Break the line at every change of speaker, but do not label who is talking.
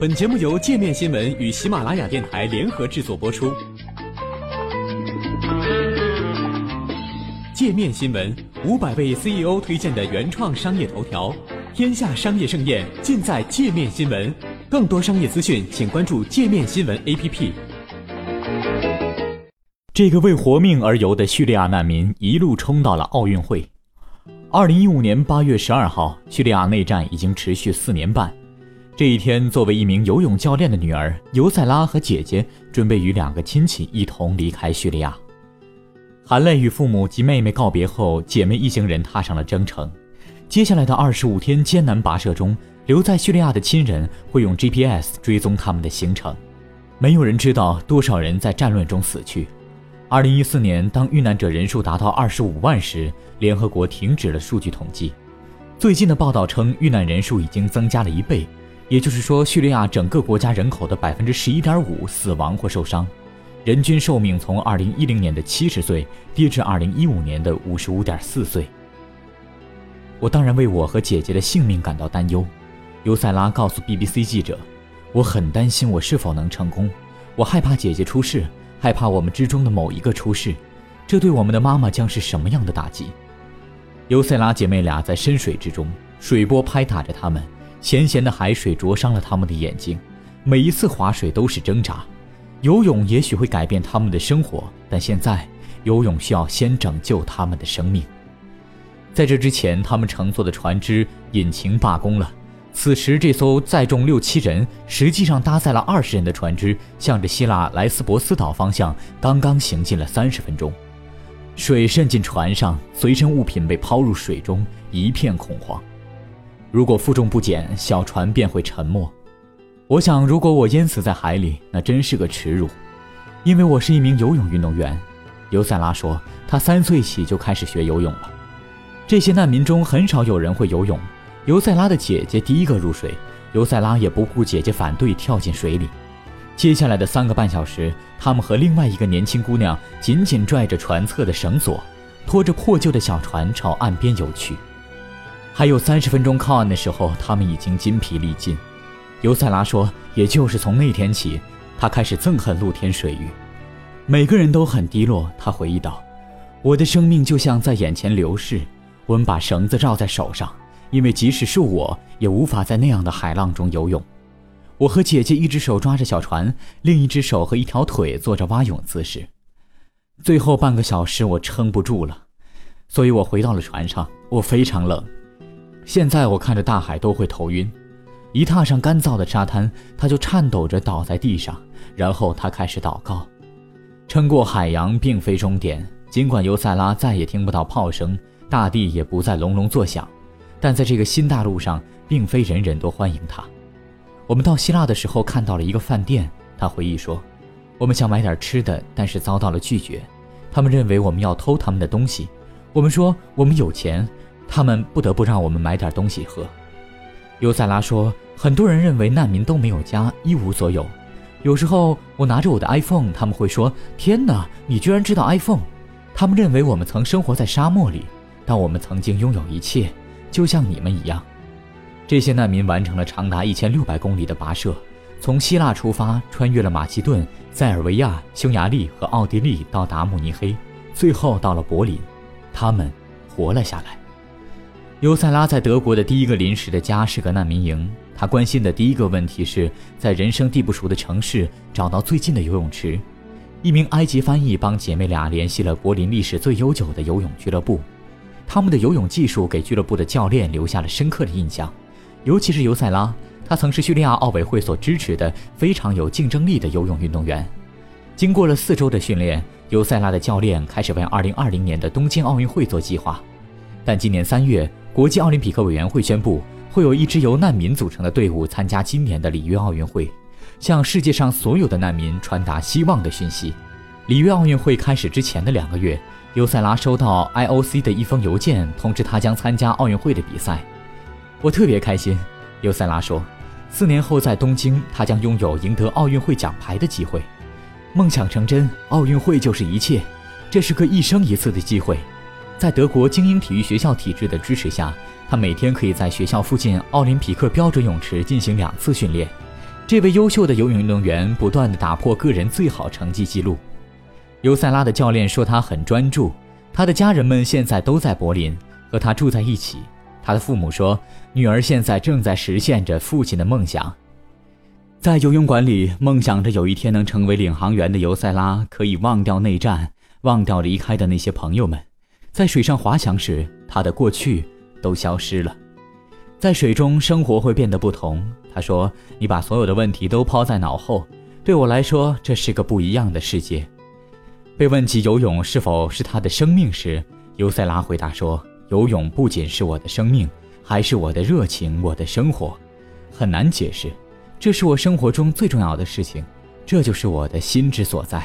本节目由界面新闻与喜马拉雅电台联合制作播出。界面新闻五百位 CEO 推荐的原创商业头条，天下商业盛宴尽在界面新闻。更多商业资讯，请关注界面新闻 APP。
这个为活命而游的叙利亚难民一路冲到了奥运会。二零一五年八月十二号，叙利亚内战已经持续四年半。这一天，作为一名游泳教练的女儿尤塞拉和姐姐准备与两个亲戚一同离开叙利亚。含泪与父母及妹妹告别后，姐妹一行人踏上了征程。接下来的二十五天艰难跋涉中，留在叙利亚的亲人会用 GPS 追踪他们的行程。没有人知道多少人在战乱中死去。二零一四年，当遇难者人数达到二十五万时，联合国停止了数据统计。最近的报道称，遇难人数已经增加了一倍。也就是说，叙利亚整个国家人口的百分之十一点五死亡或受伤，人均寿命从二零一零年的七十岁跌至二零一五年的五十五点四岁。我当然为我和姐姐的性命感到担忧，尤塞拉告诉 BBC 记者：“我很担心我是否能成功，我害怕姐姐出事，害怕我们之中的某一个出事，这对我们的妈妈将是什么样的打击？”尤塞拉姐妹俩在深水之中，水波拍打着她们。咸咸的海水灼伤了他们的眼睛，每一次划水都是挣扎。游泳也许会改变他们的生活，但现在游泳需要先拯救他们的生命。在这之前，他们乘坐的船只引擎罢工了。此时，这艘载重六七人、实际上搭载了二十人的船只，向着希腊莱斯博斯岛方向刚刚行进了三十分钟。水渗进船上，随身物品被抛入水中，一片恐慌。如果负重不减，小船便会沉没。我想，如果我淹死在海里，那真是个耻辱。因为我是一名游泳运动员，尤塞拉说，他三岁起就开始学游泳了。这些难民中很少有人会游泳。尤塞拉的姐姐第一个入水，尤塞拉也不顾姐姐反对，跳进水里。接下来的三个半小时，他们和另外一个年轻姑娘紧紧拽着船侧的绳索，拖着破旧的小船朝岸边游去。还有三十分钟靠岸的时候，他们已经筋疲力尽。尤塞拉说：“也就是从那天起，他开始憎恨露天水域。每个人都很低落。”他回忆道：“我的生命就像在眼前流逝。我们把绳子绕在手上，因为即使是我也无法在那样的海浪中游泳。我和姐姐一只手抓着小船，另一只手和一条腿做着蛙泳姿势。最后半个小时，我撑不住了，所以我回到了船上。我非常冷。”现在我看着大海都会头晕，一踏上干燥的沙滩，他就颤抖着倒在地上，然后他开始祷告。撑过海洋并非终点，尽管尤塞拉再也听不到炮声，大地也不再隆隆作响，但在这个新大陆上，并非人人都欢迎他。我们到希腊的时候看到了一个饭店，他回忆说，我们想买点吃的，但是遭到了拒绝，他们认为我们要偷他们的东西。我们说我们有钱。他们不得不让我们买点东西喝。尤塞拉说：“很多人认为难民都没有家，一无所有。有时候我拿着我的 iPhone，他们会说：‘天哪，你居然知道 iPhone！’ 他们认为我们曾生活在沙漠里，但我们曾经拥有一切，就像你们一样。”这些难民完成了长达一千六百公里的跋涉，从希腊出发，穿越了马其顿、塞尔维亚、匈牙利和奥地利，到达慕尼黑，最后到了柏林。他们活了下来。尤塞拉在德国的第一个临时的家是个难民营。他关心的第一个问题是在人生地不熟的城市找到最近的游泳池。一名埃及翻译帮姐妹俩联系了柏林历史最悠久的游泳俱乐部。他们的游泳技术给俱乐部的教练留下了深刻的印象，尤其是尤塞拉，他曾是叙利亚奥委会所支持的非常有竞争力的游泳运动员。经过了四周的训练，尤塞拉的教练开始为2020年的东京奥运会做计划。但今年三月。国际奥林匹克委员会宣布，会有一支由难民组成的队伍参加今年的里约奥运会，向世界上所有的难民传达希望的讯息。里约奥运会开始之前的两个月，尤塞拉收到 IOC 的一封邮件，通知他将参加奥运会的比赛。我特别开心，尤塞拉说，四年后在东京，他将拥有赢得奥运会奖牌的机会。梦想成真，奥运会就是一切，这是个一生一次的机会。在德国精英体育学校体制的支持下，他每天可以在学校附近奥林匹克标准泳池进行两次训练。这位优秀的游泳运动员不断的打破个人最好成绩记录。尤塞拉的教练说他很专注，他的家人们现在都在柏林和他住在一起。他的父母说，女儿现在正在实现着父亲的梦想。在游泳馆里，梦想着有一天能成为领航员的尤塞拉，可以忘掉内战，忘掉离开的那些朋友们。在水上滑翔时，他的过去都消失了。在水中，生活会变得不同。他说：“你把所有的问题都抛在脑后，对我来说，这是个不一样的世界。”被问及游泳是否是他的生命时，尤塞拉回答说：“游泳不仅是我的生命，还是我的热情，我的生活。很难解释，这是我生活中最重要的事情，这就是我的心之所在。”